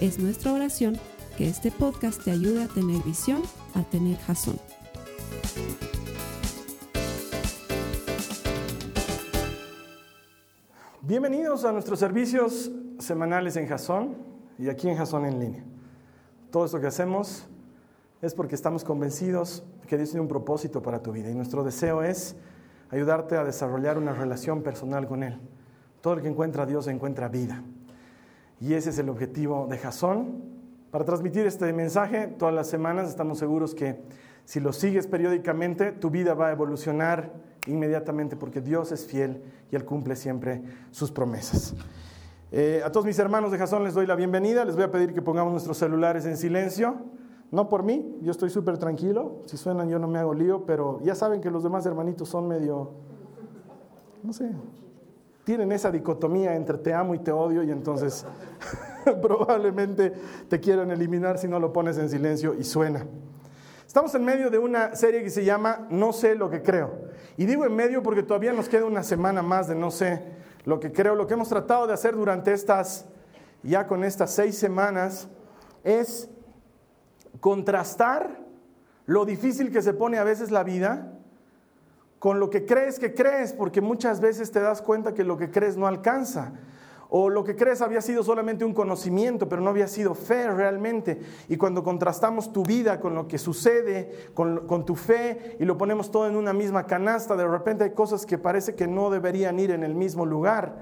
Es nuestra oración que este podcast te ayude a tener visión, a tener jazón. Bienvenidos a nuestros servicios semanales en Jazón y aquí en Jazón en línea. Todo esto que hacemos es porque estamos convencidos que Dios tiene un propósito para tu vida y nuestro deseo es ayudarte a desarrollar una relación personal con Él. Todo el que encuentra a Dios encuentra vida. Y ese es el objetivo de Jazón. Para transmitir este mensaje todas las semanas estamos seguros que si lo sigues periódicamente, tu vida va a evolucionar inmediatamente porque Dios es fiel y Él cumple siempre sus promesas. Eh, a todos mis hermanos de Jazón les doy la bienvenida. Les voy a pedir que pongamos nuestros celulares en silencio. No por mí, yo estoy súper tranquilo. Si suenan yo no me hago lío, pero ya saben que los demás hermanitos son medio, no sé, tienen esa dicotomía entre te amo y te odio y entonces probablemente te quieran eliminar si no lo pones en silencio y suena. Estamos en medio de una serie que se llama No sé lo que creo. Y digo en medio porque todavía nos queda una semana más de no sé lo que creo. Lo que hemos tratado de hacer durante estas, ya con estas seis semanas, es contrastar lo difícil que se pone a veces la vida con lo que crees que crees, porque muchas veces te das cuenta que lo que crees no alcanza. O lo que crees había sido solamente un conocimiento, pero no había sido fe realmente. Y cuando contrastamos tu vida con lo que sucede, con, con, tu fe, y lo ponemos todo en una misma canasta, de repente hay cosas que parece que no deberían ir en el mismo lugar,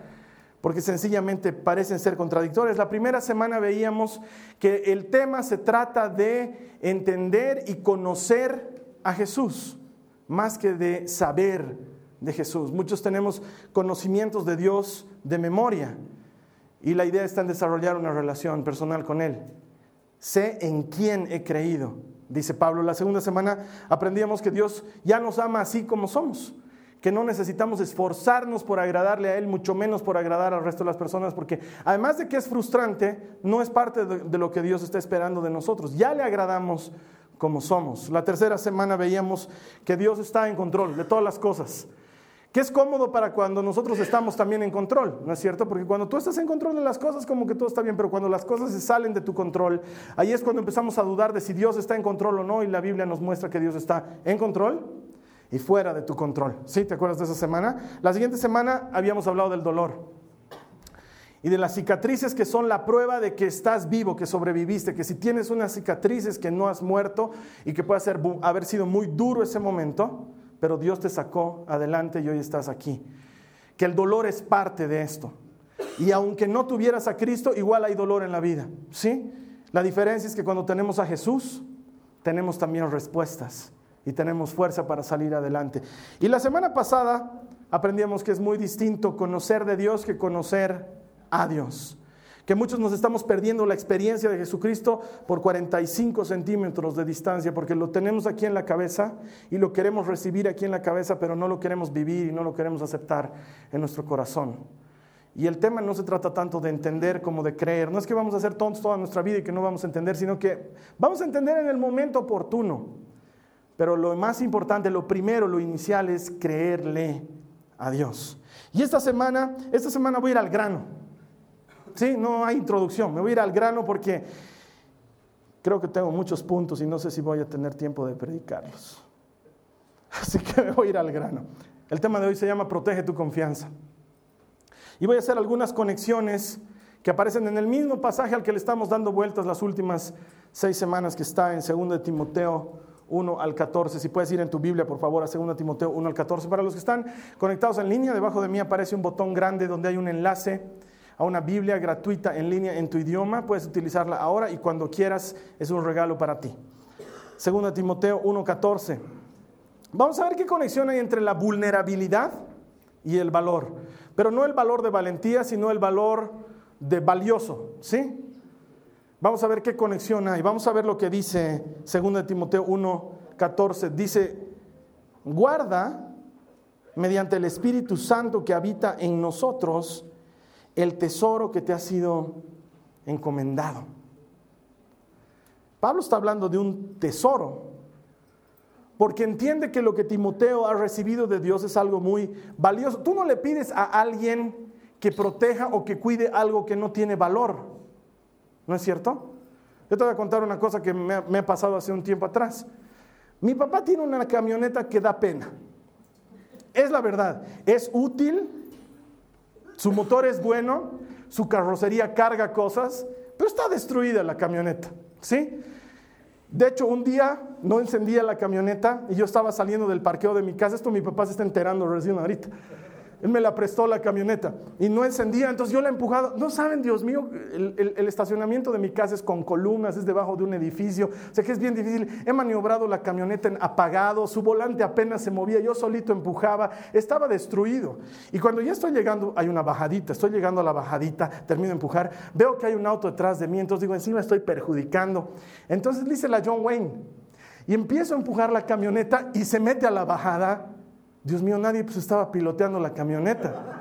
porque sencillamente parecen ser contradictorias. La primera semana veíamos que el tema se trata de entender y conocer a Jesús más que de saber de Jesús. Muchos tenemos conocimientos de Dios de memoria y la idea está en desarrollar una relación personal con Él. Sé en quién he creído, dice Pablo. La segunda semana aprendíamos que Dios ya nos ama así como somos, que no necesitamos esforzarnos por agradarle a Él, mucho menos por agradar al resto de las personas, porque además de que es frustrante, no es parte de, lo que Dios está esperando de nosotros. Ya le agradamos como somos. La tercera semana veíamos que Dios está en control de todas las cosas. Que es cómodo para cuando nosotros estamos también en control, ¿no es cierto? Porque cuando tú estás en control de las cosas, como que todo está bien, pero cuando las cosas se salen de tu control, ahí es cuando empezamos a dudar de si Dios está en control o no, y la Biblia nos muestra que Dios está en control y fuera de tu control. ¿Sí? ¿Te acuerdas de esa semana? La siguiente semana habíamos hablado del dolor y de las cicatrices que son la prueba de que estás vivo, que sobreviviste, que si tienes unas cicatrices que no has muerto y que puede ser, haber sido muy duro ese momento, pero Dios te sacó adelante y hoy estás aquí. Que el dolor es parte de esto. Y aunque no tuvieras a Cristo, igual hay dolor en la vida, ¿sí? La diferencia es que cuando tenemos a Jesús, tenemos también respuestas y tenemos fuerza para salir adelante. Y la semana pasada aprendíamos que es muy distinto conocer de Dios que conocer a Dios. Que muchos nos estamos perdiendo la experiencia de Jesucristo por 45 centímetros de distancia, porque lo tenemos aquí en la cabeza y lo queremos recibir aquí en la cabeza, pero no lo queremos vivir y no lo queremos aceptar en nuestro corazón. Y el tema no se trata tanto de entender como de creer. No es que vamos a ser tontos toda nuestra vida y que no vamos a entender, sino que vamos a entender en el momento oportuno. Pero lo más importante, lo primero, lo inicial es creerle a Dios. Y esta semana, esta semana voy a ir al grano. Sí, no hay introducción. Me voy a ir al grano porque creo que tengo muchos puntos y no sé si voy a tener tiempo de predicarlos. Así que me voy a ir al grano. El tema de hoy se llama Protege tu confianza. Y voy a hacer algunas conexiones que aparecen en el mismo pasaje al que le estamos dando vueltas las últimas seis semanas que está en 2 de Timoteo 1 al 14. Si puedes ir en tu Biblia, por favor, a 2 Timoteo 1 al 14. Para los que están conectados en línea, debajo de mí aparece un botón grande donde hay un enlace a una Biblia gratuita en línea en tu idioma. Puedes utilizarla ahora y cuando quieras es un regalo para ti. Segundo Timoteo 1:14. Vamos a ver qué conexión hay entre la vulnerabilidad y el valor. Pero no el valor de valentía, sino el valor de valioso, ¿sí? Vamos a ver qué conexión hay. Vamos a ver lo que dice 2 Timoteo 1, 14. Dice, guarda mediante el Espíritu Santo que habita en nosotros el tesoro que te ha sido encomendado. Pablo está hablando de un tesoro, porque entiende que lo que Timoteo ha recibido de Dios es algo muy valioso. Tú no le pides a alguien que proteja o que cuide algo que no tiene valor, ¿no es cierto? Yo te voy a contar una cosa que me ha, pasado hace un tiempo atrás. Mi papá tiene una camioneta que da pena. Es la verdad, es útil, su motor es bueno, su carrocería carga cosas, pero está destruida la camioneta, ¿sí? De hecho, un día no encendía la camioneta y yo estaba saliendo del parqueo de mi casa. Esto mi papá se está enterando recién ahorita. Él me la prestó la camioneta y no encendía, entonces yo la he empujado. No saben, Dios mío, el, estacionamiento de mi casa es con columnas, es debajo de un edificio, o sea que es bien difícil. He maniobrado la camioneta en apagado, su volante apenas se movía, yo solito empujaba, estaba destruido. Y cuando ya estoy llegando, hay una bajadita, estoy llegando a la bajadita, termino de empujar, veo que hay un auto detrás de mí, entonces digo, encima estoy perjudicando. Entonces dice la John Wayne y empiezo a empujar la camioneta y se mete a la bajada Dios mío, nadie pues estaba piloteando la camioneta.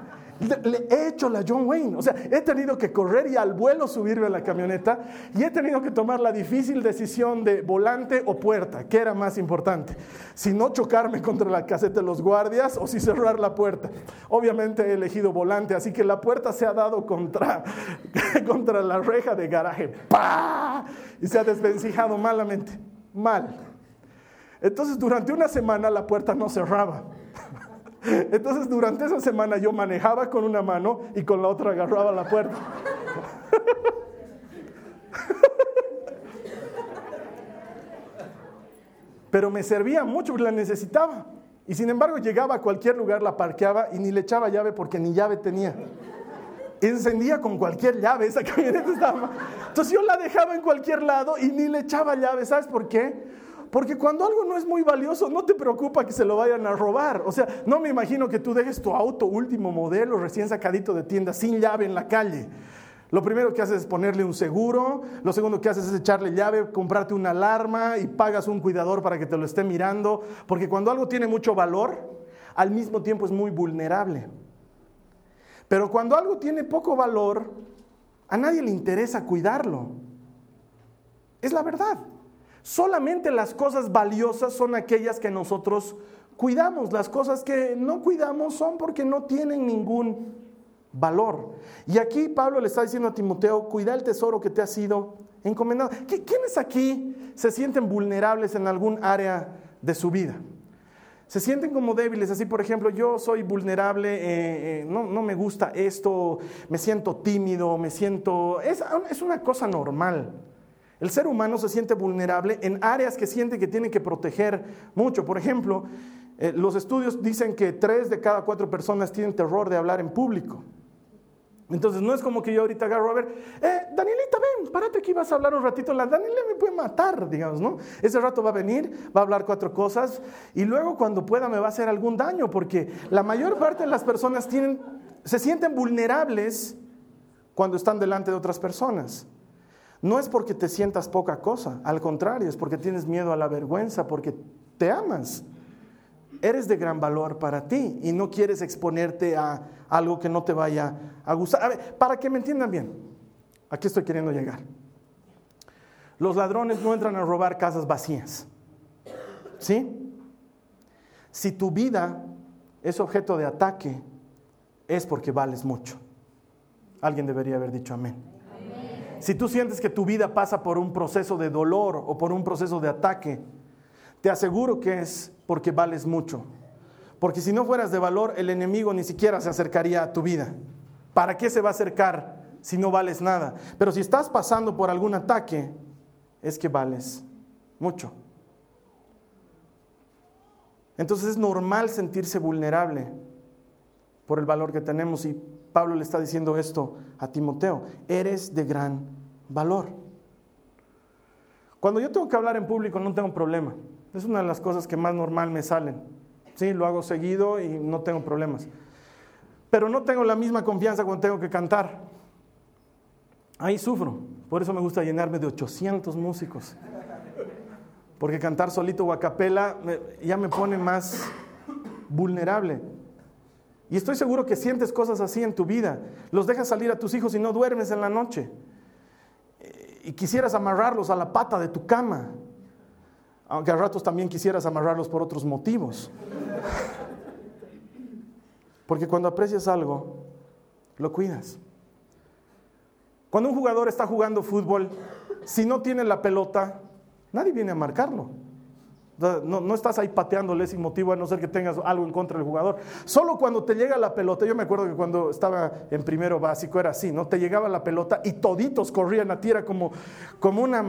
Le, he hecho la John Wayne, o sea, he tenido que correr y al vuelo subirme a la camioneta y he tenido que tomar la difícil decisión de volante o puerta, ¿qué era más importante? Si no chocarme contra la caseta de los guardias o si cerrar la puerta. Obviamente he elegido volante, así que la puerta se ha dado contra, contra la reja de garaje, ¡pah! Y se ha desvencijado malamente, mal. Entonces durante una semana la puerta no cerraba. Entonces durante esa semana yo manejaba con una mano y con la otra agarraba la puerta. Pero me servía mucho, la necesitaba. Y sin embargo llegaba a cualquier lugar, la parqueaba y ni le echaba llave porque ni llave tenía. Encendía con cualquier llave, esa camioneta estaba... Entonces yo la dejaba en cualquier lado y ni le echaba llave. ¿Sabes por qué? Porque cuando algo no es muy valioso, no te preocupa que se lo vayan a robar. O sea, no me imagino que tú dejes tu auto último modelo, recién sacadito de tienda, sin llave en la calle. Lo primero que haces es ponerle un seguro, lo segundo que haces es echarle llave, comprarte una alarma y pagas un cuidador para que te lo esté mirando, porque cuando algo tiene mucho valor, al mismo tiempo es muy vulnerable. Pero cuando algo tiene poco valor, a nadie le interesa cuidarlo. Es la verdad. Solamente las cosas valiosas son aquellas que nosotros cuidamos. Las cosas que no cuidamos son porque no tienen ningún valor. Y aquí Pablo le está diciendo a Timoteo, cuida el tesoro que te ha sido encomendado. ¿Quiénes aquí se sienten vulnerables en algún área de su vida? Se sienten como débiles, así por ejemplo, yo soy vulnerable, eh, eh, no, me gusta esto, me siento tímido, me siento... es una cosa normal. El ser humano se siente vulnerable en áreas que siente que tiene que proteger mucho. Por ejemplo, eh, los estudios dicen que tres de cada cuatro personas tienen terror de hablar en público. Entonces no es como que yo ahorita agarro a ver, eh, Danielita, ven, párate aquí, vas a hablar un ratito. La Daniela me puede matar, digamos, ¿no? Ese rato va a venir, va a hablar cuatro cosas y luego cuando pueda me va a hacer algún daño, porque la mayor parte de las personas tienen, se sienten vulnerables cuando están delante de otras personas. No es porque te sientas poca cosa, al contrario, es porque tienes miedo a la vergüenza, porque te amas. Eres de gran valor para ti y no quieres exponerte a algo que no te vaya a gustar. A ver, para que me entiendan bien, aquí estoy queriendo llegar. Los ladrones no entran a robar casas vacías. ¿Sí? Si tu vida es objeto de ataque, es porque vales mucho. Alguien debería haber dicho amén. Si tú sientes que tu vida pasa por un proceso de dolor o por un proceso de ataque, te aseguro que es porque vales mucho. Porque si no fueras de valor, el enemigo ni siquiera se acercaría a tu vida. ¿Para qué se va a acercar si no vales nada? Pero si estás pasando por algún ataque, es que vales mucho. Entonces es normal sentirse vulnerable por el valor que tenemos y Pablo le está diciendo esto a Timoteo, eres de gran valor. Cuando yo tengo que hablar en público no tengo problema. Es una de las cosas que más normal me salen. Sí, lo hago seguido y no tengo problemas. Pero no tengo la misma confianza cuando tengo que cantar. Ahí sufro, Por eso me gusta llenarme de 800 músicos. Porque cantar solito o a capela ya me pone más vulnerable. Y estoy seguro que sientes cosas así en tu vida. Los dejas salir a tus hijos y no duermes en la noche. Y quisieras amarrarlos a la pata de tu cama. Aunque a ratos también quisieras amarrarlos por otros motivos. Porque cuando aprecias algo, lo cuidas. Cuando un jugador está jugando fútbol, si no tiene la pelota, nadie viene a marcarlo. No, estás ahí pateándole sin motivo a no ser que tengas algo en contra del jugador. Solo cuando te llega la pelota, yo me acuerdo que cuando estaba en primero básico era así, ¿no? Te llegaba la pelota y toditos corrían a ti, era como, como una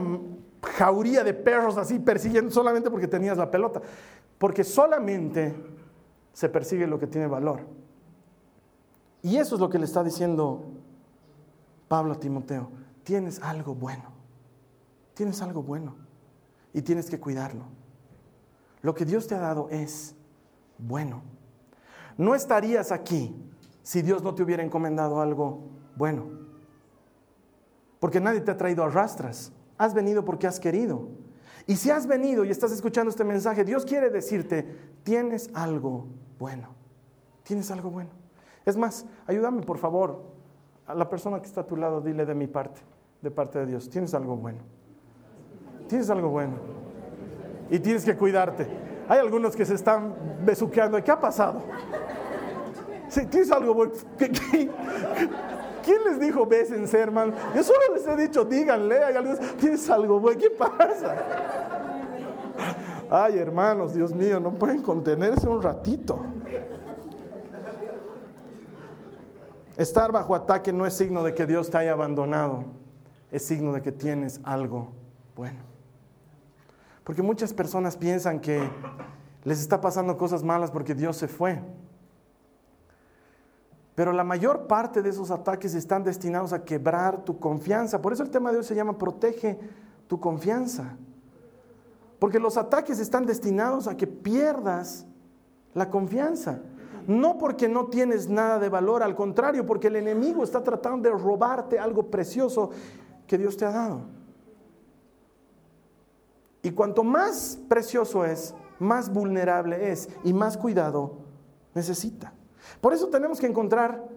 jauría de perros así persiguiendo solamente porque tenías la pelota. Porque solamente se persigue lo que tiene valor. Y eso es lo que le está diciendo Pablo a Timoteo. Tienes algo bueno. Tienes algo bueno. Y tienes que cuidarlo. Lo que Dios te ha dado es bueno. No estarías aquí si Dios no te hubiera encomendado algo bueno. Porque nadie te ha traído a rastras. Has venido porque has querido. Y si has venido y estás escuchando este mensaje, Dios quiere decirte, tienes algo bueno. Tienes algo bueno. Es más, ayúdame por favor a la persona que está a tu lado, dile de mi parte, de parte de Dios, tienes algo bueno. Tienes algo bueno y tienes que cuidarte. Hay algunos que se están besuqueando. ¿Qué ha pasado? Tienes algo bueno. quién les dijo bésense, hermano? Yo solo les he dicho, díganle. Hay algunos, tienes algo bueno. ¿Qué pasa? Ay, hermanos, Dios mío, no pueden contenerse un ratito. Estar bajo ataque no es signo de que Dios te haya abandonado, es signo de que tienes algo bueno. Porque muchas personas piensan que les está pasando cosas malas porque Dios se fue. Pero la mayor parte de esos ataques están destinados a quebrar tu confianza. Por eso el tema de hoy se llama protege tu confianza. Porque los ataques están destinados a que pierdas la confianza. No porque no tienes nada de valor, al contrario, porque el enemigo está tratando de robarte algo precioso que Dios te ha dado. Y cuanto más precioso es, más vulnerable es y más cuidado necesita. Por eso tenemos que encontrar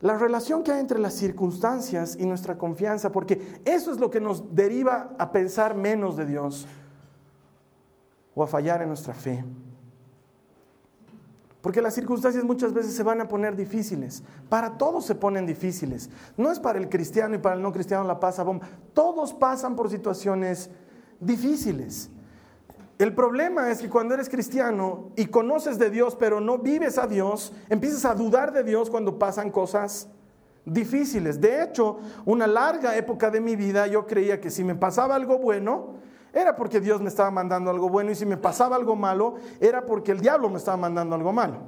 la relación que hay entre las circunstancias y nuestra confianza, porque eso es lo que nos deriva a pensar menos de Dios o a fallar en nuestra fe. Porque las circunstancias muchas veces se van a poner difíciles. Para todos se ponen difíciles. No es para el cristiano y para el no cristiano la pasa bomba. Todos pasan por situaciones difíciles. El problema es que cuando eres cristiano y conoces de Dios, pero no vives a Dios, empiezas a dudar de Dios cuando pasan cosas difíciles. De hecho, una larga época de mi vida yo creía que si me pasaba algo bueno, era porque Dios me estaba mandando algo bueno y si me pasaba algo malo, era porque el diablo me estaba mandando algo malo.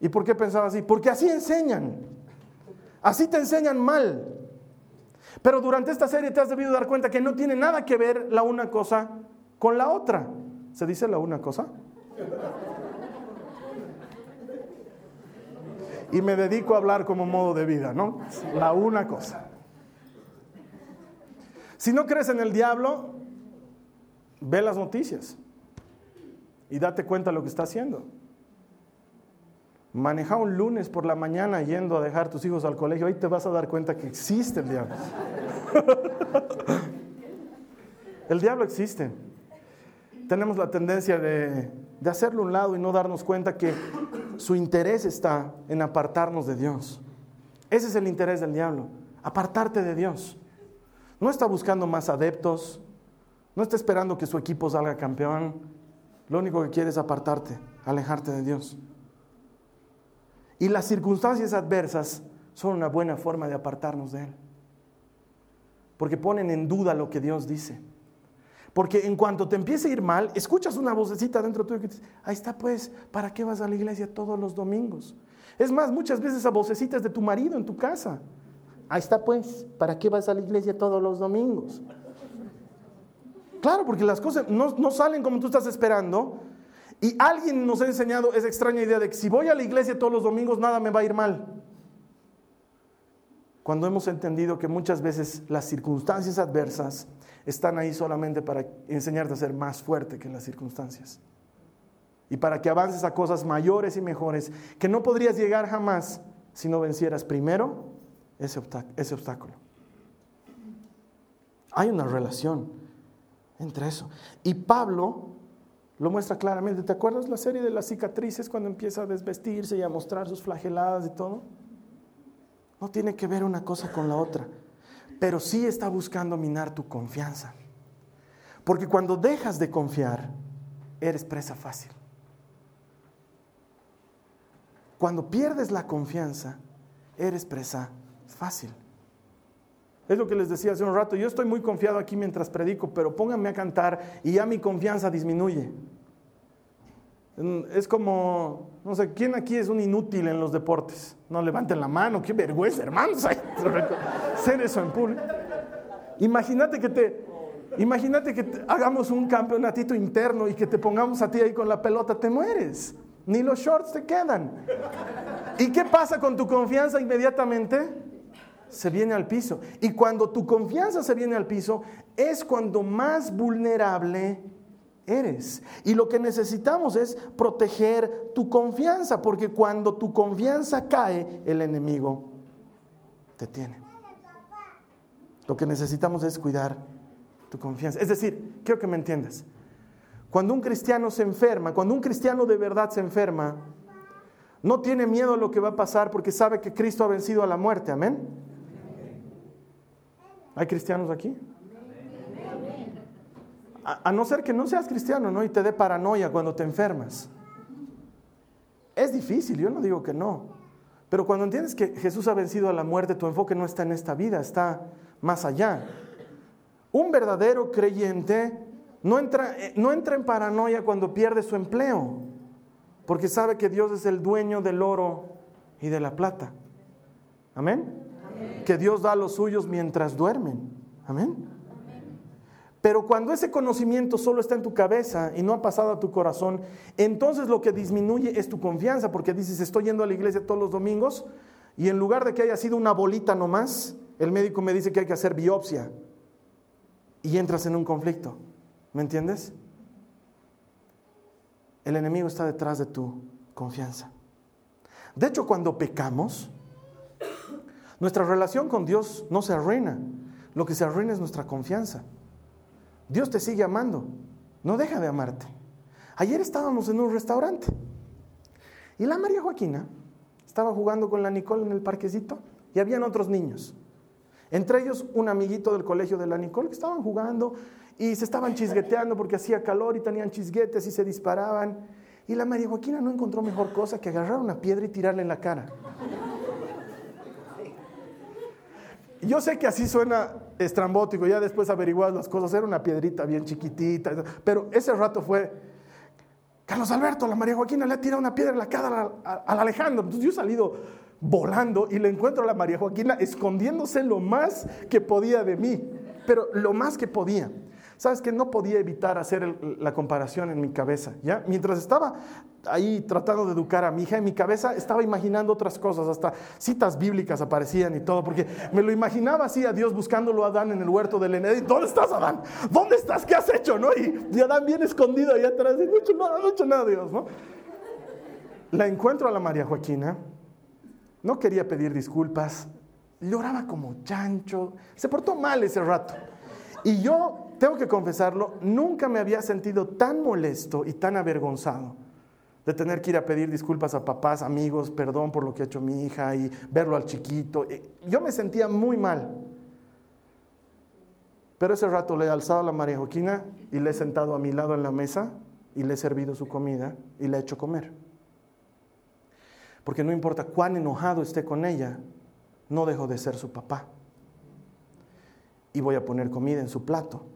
¿Y por qué pensaba así? Porque así enseñan. Así te enseñan mal. Pero durante esta serie te has debido dar cuenta que no tiene nada que ver la una cosa con la otra. ¿Se dice la una cosa? Y me dedico a hablar como modo de vida, ¿no? La una cosa. Si no crees en el diablo, ve las noticias y date cuenta de lo que está haciendo. Maneja un lunes por la mañana yendo a dejar tus hijos al colegio, ahí te vas a dar cuenta que existe el diablo. el diablo existe. Tenemos la tendencia de, de hacerlo a un lado y no darnos cuenta que su interés está en apartarnos de Dios. Ese es el interés del diablo, apartarte de Dios. No está buscando más adeptos, no está esperando que su equipo salga campeón. Lo único que quiere es apartarte, alejarte de Dios. Y las circunstancias adversas son una buena forma de apartarnos de Él. Porque ponen en duda lo que Dios dice. Porque en cuanto te empiece a ir mal, escuchas una vocecita dentro tuyo que dice, ahí está pues, ¿para qué vas a la iglesia todos los domingos? Es más, muchas veces esa vocecita es de tu marido en tu casa. Ahí está pues, ¿para qué vas a la iglesia todos los domingos? Claro, porque las cosas no, no salen como tú estás esperando y alguien nos ha enseñado esa extraña idea de que si voy a la iglesia todos los domingos nada me va a ir mal. cuando hemos entendido que muchas veces las circunstancias adversas están ahí solamente para enseñarte a ser más fuerte que las circunstancias. Y para que avances a cosas mayores y mejores que no podrías llegar jamás si no vencieras primero ese, ese obstáculo. Hay una relación entre eso. Y Pablo lo muestra claramente. ¿Te acuerdas la serie de las cicatrices cuando empieza a desvestirse y a mostrar sus flageladas y todo? No tiene que ver una cosa con la otra, pero sí está buscando minar tu confianza. Porque cuando dejas de confiar, eres presa fácil. Cuando pierdes la confianza, eres presa fácil. Es lo que les decía hace un rato, yo estoy muy confiado aquí mientras predico, pero pónganme a cantar y ya mi confianza disminuye. Es como, no sé, ¿quién aquí es un inútil en los deportes? No levanten la mano, qué vergüenza, hermanos, hacer eso en público. Imagínate que te, imagínate que hagamos un campeonatito interno y que te pongamos a ti ahí con la pelota, te mueres. Ni los shorts te quedan. ¿Y qué pasa con tu confianza inmediatamente? Se viene al piso. Y cuando tu confianza se viene al piso, es cuando más vulnerable eres. Y lo que necesitamos es proteger tu confianza, porque cuando tu confianza cae, el enemigo te tiene. Lo que necesitamos es cuidar tu confianza. Es decir, quiero que me entiendas. Cuando un cristiano se enferma, cuando un cristiano de verdad se enferma, no tiene miedo a lo que va a pasar porque sabe que Cristo ha vencido a la muerte. Amén. ¿Hay cristianos aquí? A, no ser que no seas cristiano, ¿no? Y te dé paranoia cuando te enfermas. Es difícil, yo no digo que no. Pero cuando entiendes que Jesús ha vencido a la muerte, tu enfoque no está en esta vida, está más allá. Un verdadero creyente no entra, eh, no entra en paranoia cuando pierde su empleo, porque sabe que Dios es el dueño del oro y de la plata. Amén. Que Dios da a los suyos mientras duermen. Amén. Pero cuando ese conocimiento solo está en tu cabeza y no ha pasado a tu corazón, entonces lo que disminuye es tu confianza, porque dices, estoy yendo a la iglesia todos los domingos y en lugar de que haya sido una bolita nomás, el médico me dice que hay que hacer biopsia y entras en un conflicto. ¿Me entiendes? El enemigo está detrás de tu confianza. De hecho, cuando pecamos, nuestra relación con Dios no se arruina. Lo que se arruina es nuestra confianza. Dios te sigue amando, no deja de amarte. Ayer estábamos en un restaurante y la María Joaquina estaba jugando con la Nicole en el parquecito y habían otros niños. Entre ellos un amiguito del colegio de la Nicole que estaban jugando y se estaban chisgueteando porque hacía calor y tenían chisguetes y se disparaban. Y la María Joaquina no encontró mejor cosa que agarrar una piedra y tirarle en la cara. Yo sé que así suena estrambótico, ya después averiguas las cosas, era una piedrita bien chiquitita, pero ese rato fue, Carlos Alberto, la María Joaquina le ha tirado una piedra en la cara al Alejandro. Entonces yo he salido volando y le encuentro a la María Joaquina escondiéndose lo más que podía de mí, pero lo más que podía. Sabes que no podía evitar hacer la comparación en mi cabeza, ¿ya? Mientras estaba ahí tratando de educar a mi hija, en mi cabeza estaba imaginando otras cosas, hasta citas bíblicas aparecían y todo, porque me lo imaginaba así a Dios buscándolo a Adán en el huerto del Edén. ¿Dónde estás, Adán? ¿Dónde estás? ¿Qué has hecho? ¿No? Y, Adán bien escondido ahí atrás, y no he hecho nada, no he hecho nada, Dios, ¿no? La encuentro a la María Joaquina, no quería pedir disculpas, lloraba como chancho, se portó mal ese rato. Y yo tengo que confesarlo, nunca me había sentido tan molesto y tan avergonzado de tener que ir a pedir disculpas a papás, amigos, perdón por lo que ha hecho mi hija y verlo al chiquito. Yo me sentía muy mal. Pero ese rato le he alzado a la María Joaquina y le he sentado a mi lado en la mesa y le he servido su comida y le he hecho comer. Porque no importa cuán enojado esté con ella, no dejo de ser su papá. Y voy a poner comida en su plato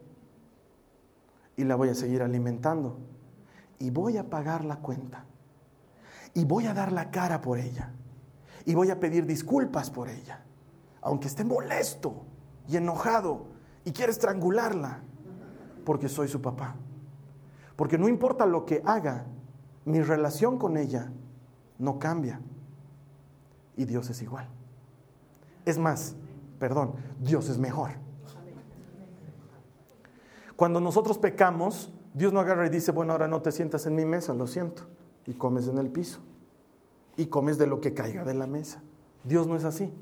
y la voy a seguir alimentando. Y voy a pagar la cuenta. Y voy a dar la cara por ella. Y voy a pedir disculpas por ella. Aunque esté molesto y enojado y quiere estrangularla. Porque soy su papá. Porque no importa lo que haga, mi relación con ella no cambia. Y Dios es igual. Es más, perdón, Dios es mejor. Cuando nosotros pecamos, Dios no agarra y dice, bueno, ahora no te sientas en mi mesa, lo siento, y comes en el piso, y comes de lo que caiga de la mesa. Dios no es así.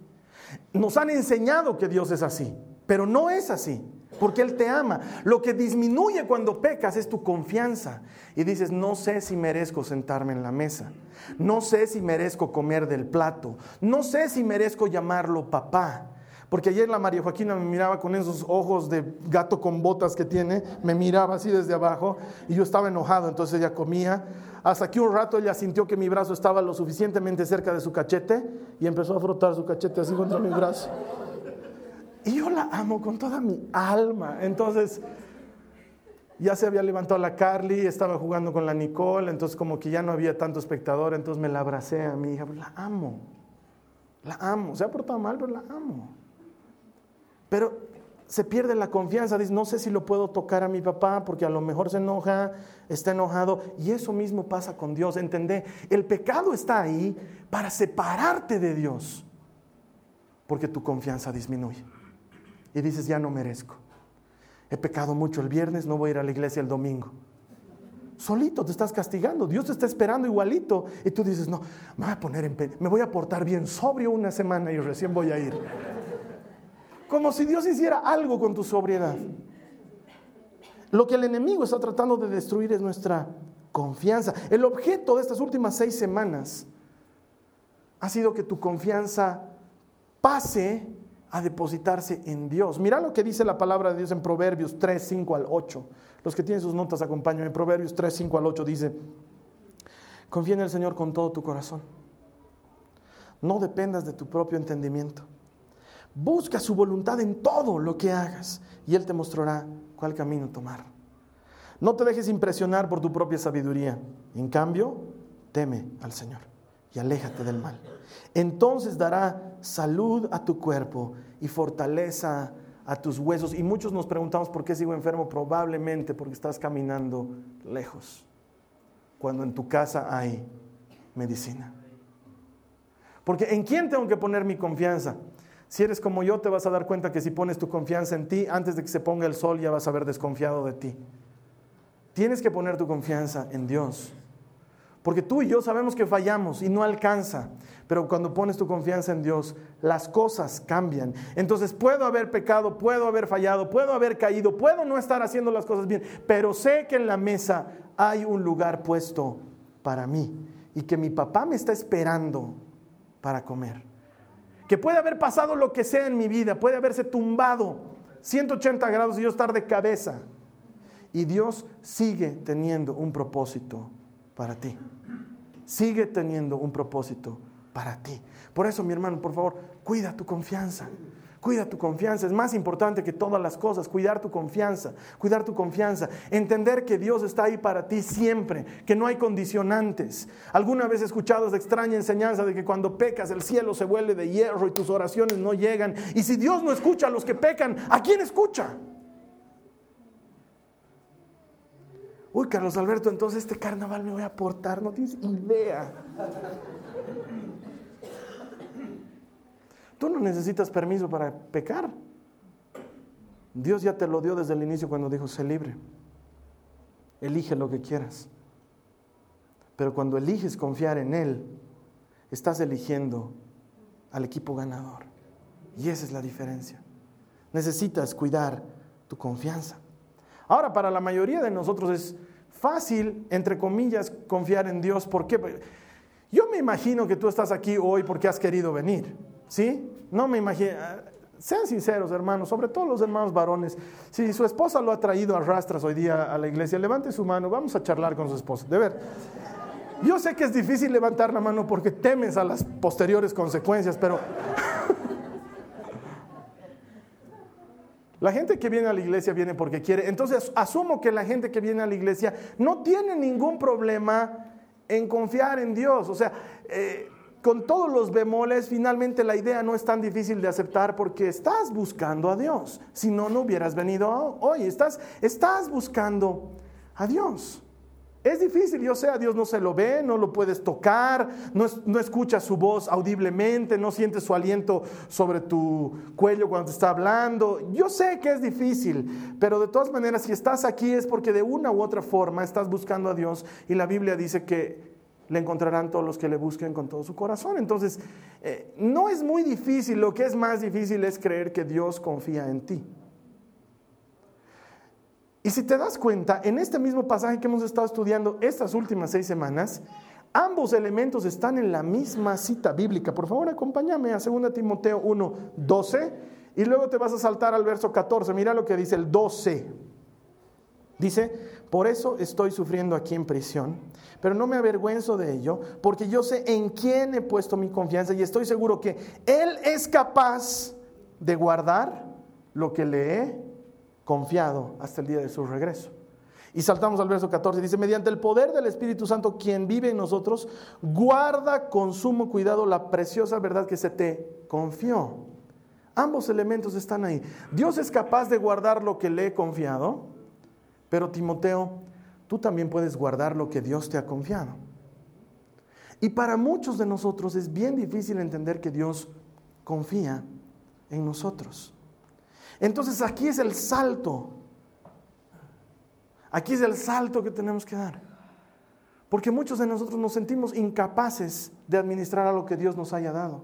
Nos han enseñado que Dios es así, pero no es así, porque Él te ama. Lo que disminuye cuando pecas es tu confianza. Y dices, no sé si merezco sentarme en la mesa, no sé si merezco comer del plato, no sé si merezco llamarlo papá. Porque ayer la María Joaquina me miraba con esos ojos de gato con botas que tiene, me miraba así desde abajo y yo estaba enojado, entonces ella comía. Hasta que un rato ella sintió que mi brazo estaba lo suficientemente cerca de su cachete y empezó a frotar su cachete así contra mi brazo. Y yo la amo con toda mi alma. Entonces, ya se había levantado la Carly, estaba jugando con la Nicole, entonces como que ya no había tanto espectador, entonces me la abracé a mi hija, la amo, la amo, se ha portado mal, pero la amo. Pero se pierde la confianza, dice, no sé si lo puedo tocar a mi papá porque a lo mejor se enoja, está enojado, y eso mismo pasa con Dios, ¿entendé? El pecado está ahí para separarte de Dios, porque tu confianza disminuye. Y dices, ya no merezco. He pecado mucho el viernes, no voy a ir a la iglesia el domingo. Solito te estás castigando, Dios te está esperando igualito. Y tú dices, no, me voy a poner en me voy a portar bien sobrio una semana y recién voy a ir. Como si Dios hiciera algo con tu sobriedad. Lo que el enemigo está tratando de destruir es nuestra confianza. El objeto de estas últimas seis semanas ha sido que tu confianza pase a depositarse en Dios. Mira lo que dice la palabra de Dios en Proverbios 3, 5 al 8. Los que tienen sus notas acompáñenme. Proverbios 3, 5 al 8 dice, confía en el Señor con todo tu corazón. No dependas de tu propio entendimiento. Busca su voluntad en todo lo que hagas y Él te mostrará cuál camino tomar. No te dejes impresionar por tu propia sabiduría. En cambio, teme al Señor y aléjate del mal. Entonces dará salud a tu cuerpo y fortaleza a tus huesos. Y muchos nos preguntamos por qué sigo enfermo. Probablemente porque estás caminando lejos, cuando en tu casa hay medicina. Porque ¿en quién tengo que poner mi confianza? Si eres como yo, te vas a dar cuenta que si pones tu confianza en ti, antes de que se ponga el sol ya vas a haber desconfiado de ti. Tienes que poner tu confianza en Dios. Porque tú y yo sabemos que fallamos y no alcanza. Pero cuando pones tu confianza en Dios, las cosas cambian. Entonces puedo haber pecado, puedo haber fallado, puedo haber caído, puedo no estar haciendo las cosas bien, pero sé que en la mesa hay un lugar puesto para mí y que mi papá me está esperando para comer puede haber pasado lo que sea en mi vida, puede haberse tumbado 180 grados y yo estar de cabeza. Y Dios sigue teniendo un propósito para ti. Sigue teniendo un propósito para ti. Por eso, mi hermano, por favor, cuida tu confianza. Cuida tu confianza, es más importante que todas las cosas, cuidar tu confianza, cuidar tu confianza, entender que Dios está ahí para ti siempre, que no hay condicionantes. Alguna vez he escuchado esa extraña enseñanza de que cuando pecas el cielo se vuelve de hierro y tus oraciones no llegan. Y si Dios no escucha a los que pecan, ¿a quién escucha? Uy, Carlos Alberto, entonces este carnaval me voy a aportar, no tienes idea. Tú no necesitas permiso para pecar. Dios ya te lo dio desde el inicio cuando dijo, sé libre. Elige lo que quieras. Pero cuando eliges confiar en Él, estás eligiendo al equipo ganador. Y esa es la diferencia. Necesitas cuidar tu confianza. Ahora, para la mayoría de nosotros es fácil, entre comillas, confiar en Dios. ¿Por qué? Yo me imagino que tú estás aquí hoy porque has querido venir. ¿Sí? No me imagino. Sean sinceros, hermanos, sobre todo los hermanos varones. Si su esposa lo ha traído a rastras hoy día a la iglesia, levante su mano, vamos a charlar con su esposa. De ver. Yo sé que es difícil levantar la mano porque temes a las posteriores consecuencias, pero La gente que viene a la iglesia viene porque quiere. Entonces asumo que la gente que viene a la iglesia no tiene ningún problema en confiar en Dios. O sea, eh, con todos los bemoles, finalmente la idea no es tan difícil de aceptar porque estás buscando a Dios. Si no, no hubieras venido hoy. Estás, estás buscando a Dios. Es difícil, yo sé, a Dios no se lo ve, no lo puedes tocar, no, no escuchas su voz audiblemente, no sientes su aliento sobre tu cuello cuando te está hablando. Yo sé que es difícil, pero de todas maneras, si estás aquí es porque de una u otra forma estás buscando a Dios y la Biblia dice que le encontrarán todos los que le busquen con todo su corazón. Entonces, eh, no es muy difícil, lo que es más difícil es creer que Dios confía en ti. Y si te das cuenta, en este mismo pasaje que hemos estado estudiando estas últimas seis semanas, ambos elementos están en la misma cita bíblica. Por favor, acompáñame a 2 Timoteo 1, 12, y luego te vas a saltar al verso 14. Mira lo que dice el 12. Dice, por eso estoy sufriendo aquí en prisión, pero no me avergüenzo de ello, porque yo sé en quién he puesto mi confianza y estoy seguro que Él es capaz de guardar lo que le he confiado hasta el día de su regreso. Y saltamos al verso 14, dice, mediante el poder del Espíritu Santo, quien vive en nosotros, guarda con sumo cuidado la preciosa verdad que se te confió. Ambos elementos están ahí. Dios es capaz de guardar lo que le he confiado, pero Timoteo, tú también puedes guardar lo que Dios te ha confiado. Y para muchos de nosotros es bien difícil entender que Dios confía en nosotros. Entonces aquí es el salto. Aquí es el salto que tenemos que dar. Porque muchos de nosotros nos sentimos incapaces de administrar a lo que Dios nos haya dado.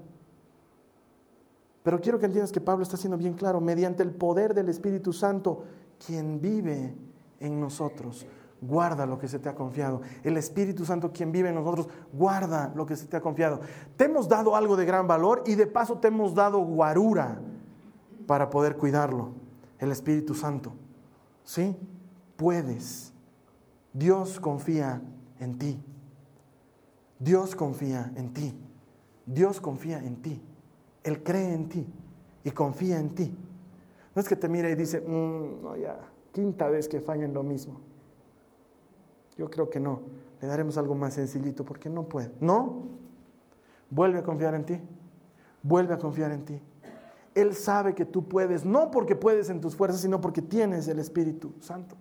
Pero quiero que entiendas que Pablo está siendo bien claro, mediante el poder del Espíritu Santo, quien vive en nosotros, guarda lo que se te ha confiado. El Espíritu Santo, quien vive en nosotros, guarda lo que se te ha confiado. Te hemos dado algo de gran valor y de paso te hemos dado guarura para poder cuidarlo. El Espíritu Santo. ¿Sí? Puedes. Dios confía en ti. Dios confía en ti. Dios confía en ti. Él cree en ti y confía en ti. No es que te mire y dice, mm, no, ya, quinta vez que falla en lo mismo. Yo creo que no. Le daremos algo más sencillito porque no puede. No. Vuelve a confiar en ti. Vuelve a confiar en ti. Él sabe que tú puedes, no porque puedes en tus fuerzas, sino porque tienes el Espíritu Santo.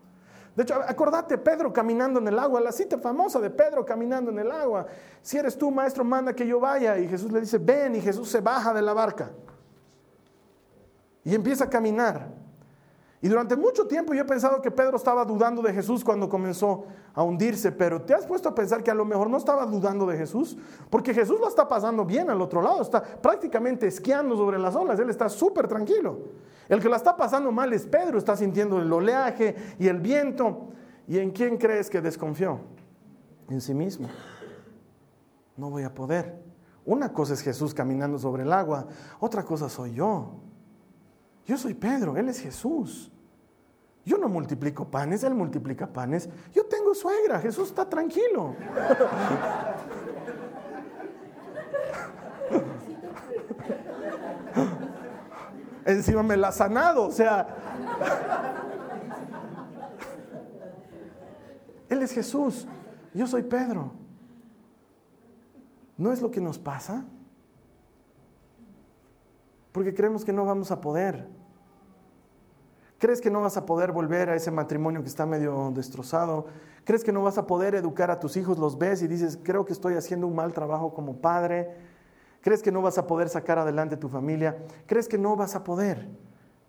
De hecho, acordate, Pedro caminando en el agua, la cita famosa de Pedro caminando en el agua. Si eres tú, maestro, manda que yo vaya. Y Jesús le dice, ven, y Jesús se baja de la barca. Y empieza a caminar. Y durante mucho tiempo yo he pensado que Pedro estaba dudando de Jesús cuando comenzó a hundirse, pero ¿te has puesto a pensar que a lo mejor no estaba dudando de Jesús? Porque Jesús lo está pasando bien al otro lado, está prácticamente esquiando sobre las olas, él está súper tranquilo. El que la está pasando mal es Pedro, está sintiendo el oleaje y el viento. ¿Y en quién crees que desconfió? En sí mismo. No voy a poder. Una cosa es Jesús caminando sobre el agua, otra cosa soy yo. Yo soy Pedro, Él es Jesús. Yo no multiplico panes, Él multiplica panes. Yo tengo suegra, Jesús está tranquilo. Encima me la ha sanado, o sea. Él es Jesús, yo soy Pedro. ¿No es lo que nos pasa? Porque creemos que no vamos a poder. ¿Crees que no vas a poder volver a ese matrimonio que está medio destrozado? ¿Crees que no vas a poder educar a tus hijos? Los ves y dices, creo que estoy haciendo un mal trabajo como padre. ¿Crees que no vas a poder sacar adelante tu familia? ¿Crees que no vas a poder?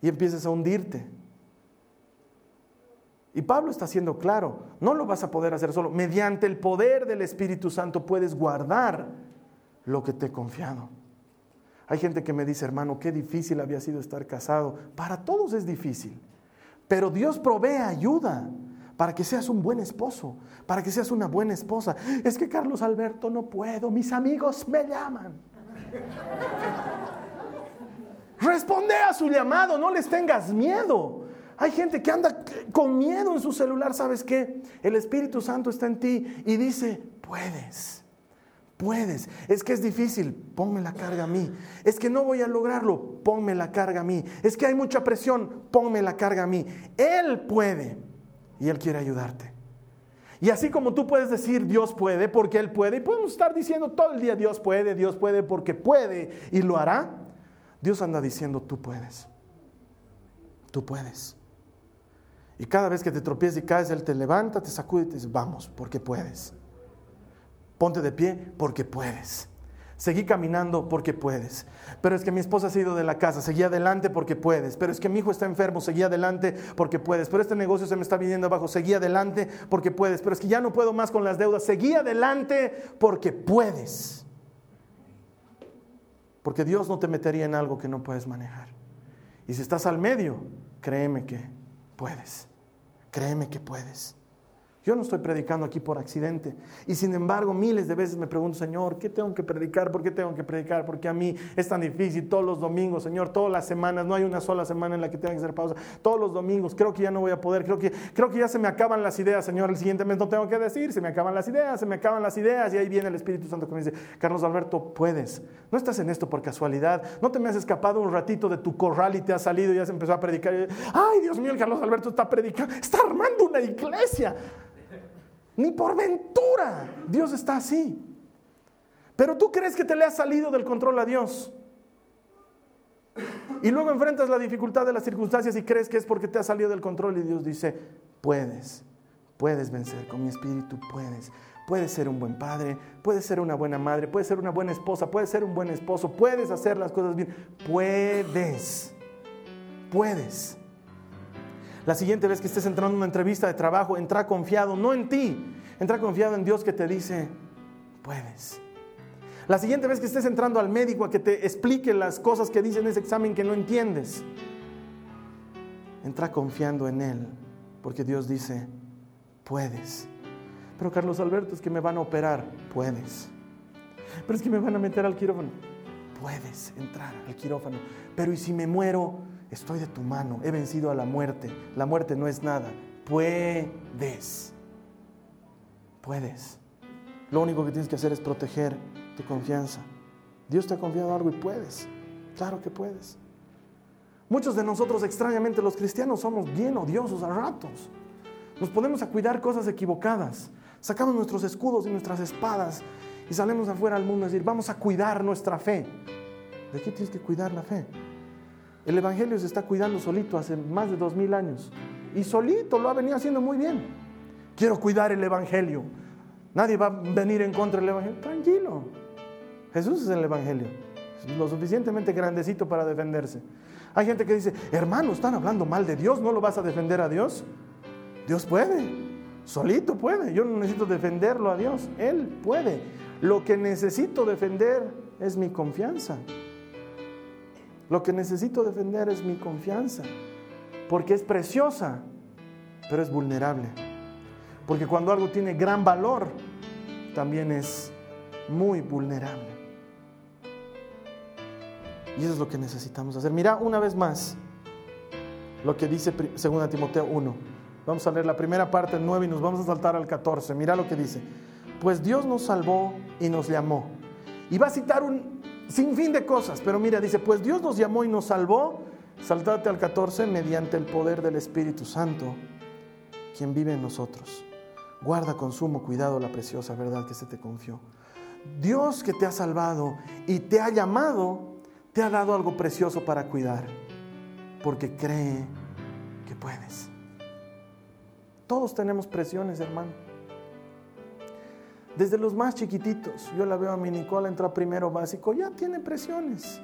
Y empiezas a hundirte. Y Pablo está siendo claro, no lo vas a poder hacer solo. Mediante el poder del Espíritu Santo puedes guardar lo que te he confiado. Hay gente que me dice, hermano, qué difícil había sido estar casado. Para todos es difícil, pero Dios provee ayuda para que seas un buen esposo, para que seas una buena esposa. Es que Carlos Alberto no puedo, mis amigos me llaman. Responde a su llamado, no les tengas miedo. Hay gente que anda con miedo en su celular, ¿sabes qué? El Espíritu Santo está en ti y dice, puedes puedes. Es que es difícil, ponme la carga a mí. Es que no voy a lograrlo, ponme la carga a mí. Es que hay mucha presión, ponme la carga a mí. Él puede y Él quiere ayudarte. Y así como tú puedes decir Dios puede porque Él puede, y podemos estar diciendo todo el día Dios puede, Dios puede porque puede y lo hará, Dios anda diciendo tú puedes. Tú puedes. Y cada vez que te tropiezas y caes, Él te levanta, te sacude y te dice, vamos, porque puedes. Ponte de pie porque puedes. Seguí caminando porque puedes. Pero es que mi esposa se ha ido de la casa, seguí adelante porque puedes. Pero es que mi hijo está enfermo, seguí adelante porque puedes. Pero este negocio se me está viniendo abajo, seguí adelante porque puedes. Pero es que ya no puedo más con las deudas, seguí adelante porque puedes. Porque Dios no te metería en algo que no puedes manejar. Y si estás al medio, créeme que puedes. Créeme que puedes. Yo no estoy predicando aquí por accidente. Y sin embargo, miles de veces me pregunto, Señor, ¿qué tengo que predicar? ¿Por qué tengo que predicar? Porque a mí es tan difícil todos los domingos, Señor, todas las semanas. No hay una sola semana en la que tenga que hacer pausa. Todos los domingos, creo que ya no voy a poder. Creo que, creo que ya se me acaban las ideas, Señor. El siguiente mes no tengo que decir, se me acaban las ideas, se me acaban las ideas. Y ahí viene el Espíritu Santo que me dice, Carlos Alberto, puedes. No estás en esto por casualidad. No te me has escapado un ratito de tu corral y te has salido y ya se empezó a predicar. Ay, Dios mío, el Carlos Alberto está predicando, está armando una iglesia. Ni por ventura Dios está así. Pero tú crees que te le has salido del control a Dios. Y luego enfrentas la dificultad de las circunstancias y crees que es porque te has salido del control y Dios dice, puedes, puedes vencer con mi espíritu, puedes. Puedes ser un buen padre, puedes ser una buena madre, puedes ser una buena esposa, puedes ser un buen esposo, puedes hacer las cosas bien, puedes, puedes. La siguiente vez que estés entrando en una entrevista de trabajo, entra confiado, no en ti, entra confiado en Dios que te dice, puedes. La siguiente vez que estés entrando al médico a que te explique las cosas que dice en ese examen que no entiendes, entra confiando en Él, porque Dios dice, puedes. Pero Carlos Alberto, es que me van a operar, puedes. Pero es que me van a meter al quirófano, puedes entrar al quirófano. Pero ¿y si me muero? Estoy de tu mano, he vencido a la muerte, la muerte no es nada, puedes, puedes. Lo único que tienes que hacer es proteger tu confianza. Dios te ha confiado algo y puedes, claro que puedes. Muchos de nosotros extrañamente los cristianos somos bien odiosos a ratos. Nos ponemos a cuidar cosas equivocadas. Sacamos nuestros escudos y nuestras espadas y salimos afuera al mundo a decir, vamos a cuidar nuestra fe. ¿De qué tienes que cuidar la fe? El Evangelio se está cuidando solito hace más de dos mil años. Y solito lo ha venido haciendo muy bien. Quiero cuidar el Evangelio. Nadie va a venir en contra del Evangelio. Tranquilo. Jesús es el Evangelio. lo suficientemente grandecito para defenderse. Hay gente que dice, hermano, están hablando mal de Dios, ¿no lo vas a defender a Dios? Dios puede. Solito puede. Yo no necesito defenderlo a Dios. Él puede. Lo que necesito defender es mi confianza. Lo que necesito defender es mi confianza, porque es preciosa, pero es vulnerable. Porque cuando algo tiene gran valor, también es muy vulnerable. Y eso es lo que necesitamos hacer. Mira una vez más lo que dice 2 Timoteo 1. Vamos a leer la primera parte, 9, y nos vamos a saltar al 14. Mira lo que dice. Pues Dios nos salvó y nos llamó. Y va a citar un sin fin de cosas. Pero mira, dice, pues Dios nos llamó y nos salvó, saltate al 14, mediante el poder del Espíritu Santo, quien vive en nosotros. Guarda con sumo cuidado la preciosa verdad que se te confió. Dios que te ha salvado y te ha llamado, te ha dado algo precioso para cuidar, porque cree que puedes. Todos tenemos presiones, hermano. Desde los más chiquititos, yo la veo a mi Nicola, entra a primero básico, ya tiene presiones.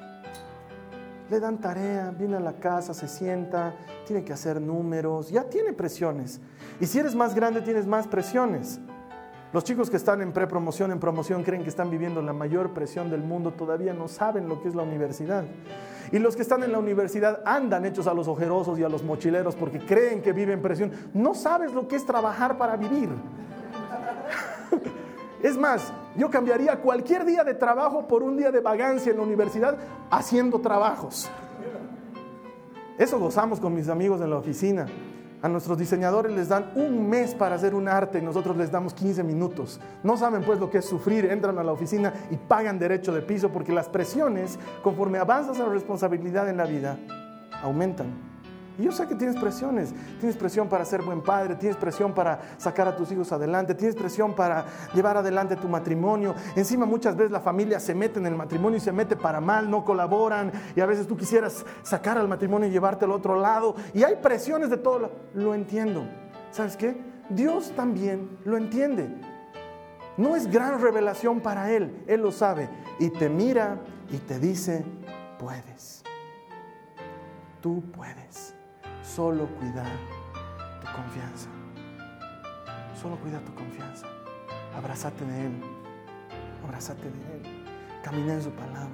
Le dan tarea, viene a la casa, se sienta, tiene que hacer números, ya tiene presiones. Y si eres más grande, tienes más presiones. Los chicos que están en prepromoción, en promoción, creen que están viviendo la mayor presión del mundo, todavía no saben lo que es la universidad. Y los que están en la universidad andan hechos a los ojerosos y a los mochileros porque creen que viven presión. No sabes lo que es trabajar para vivir. Es más, yo cambiaría cualquier día de trabajo por un día de vagancia en la universidad haciendo trabajos. Eso gozamos con mis amigos en la oficina. A nuestros diseñadores les dan un mes para hacer un arte y nosotros les damos 15 minutos. No saben pues lo que es sufrir, entran a la oficina y pagan derecho de piso porque las presiones, conforme avanzas en la responsabilidad en la vida, aumentan. Y yo sé que tienes presiones. Tienes presión para ser buen padre, tienes presión para sacar a tus hijos adelante, tienes presión para llevar adelante tu matrimonio. Encima muchas veces la familia se mete en el matrimonio y se mete para mal, no colaboran. Y a veces tú quisieras sacar al matrimonio y llevarte al otro lado. Y hay presiones de todo. Lo entiendo. ¿Sabes qué? Dios también lo entiende. No es gran revelación para Él. Él lo sabe. Y te mira y te dice, puedes. Tú puedes. Solo cuida tu confianza. Solo cuida tu confianza. Abrázate de Él. Abrázate de Él. Camina en su palabra.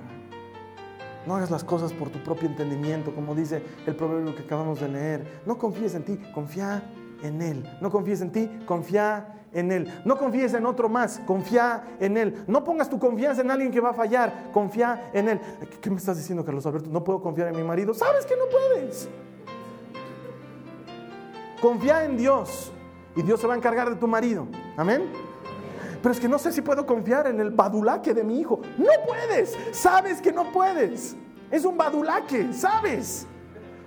No hagas las cosas por tu propio entendimiento, como dice el proverbio que acabamos de leer. No confíes en ti, confía en Él. No confíes en ti, confía en Él. No confíes en otro más, confía en Él. No pongas tu confianza en alguien que va a fallar, confía en Él. ¿Qué me estás diciendo, Carlos Alberto? No puedo confiar en mi marido. Sabes que no puedes. Confía en Dios y Dios se va a encargar de tu marido. Amén. Pero es que no sé si puedo confiar en el badulaque de mi hijo. No puedes. Sabes que no puedes. Es un badulaque, sabes.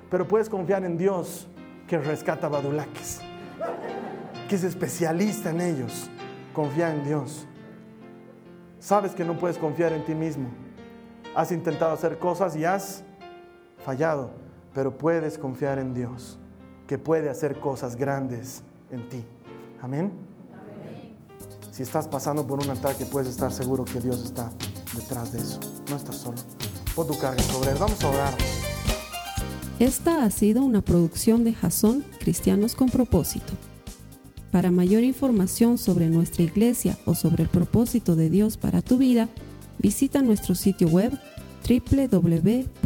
Pero puedes confiar en Dios que rescata badulaques. Que es especialista en ellos. Confía en Dios. Sabes que no puedes confiar en ti mismo. Has intentado hacer cosas y has fallado. Pero puedes confiar en Dios que puede hacer cosas grandes en ti. Amén. Si estás pasando por un ataque, puedes estar seguro que Dios está detrás de eso. No estás solo. Pon tu carga sobre él. Vamos a orar. Esta ha sido una producción de Jason Cristianos con Propósito. Para mayor información sobre nuestra iglesia o sobre el propósito de Dios para tu vida, visita nuestro sitio web www.jason.info.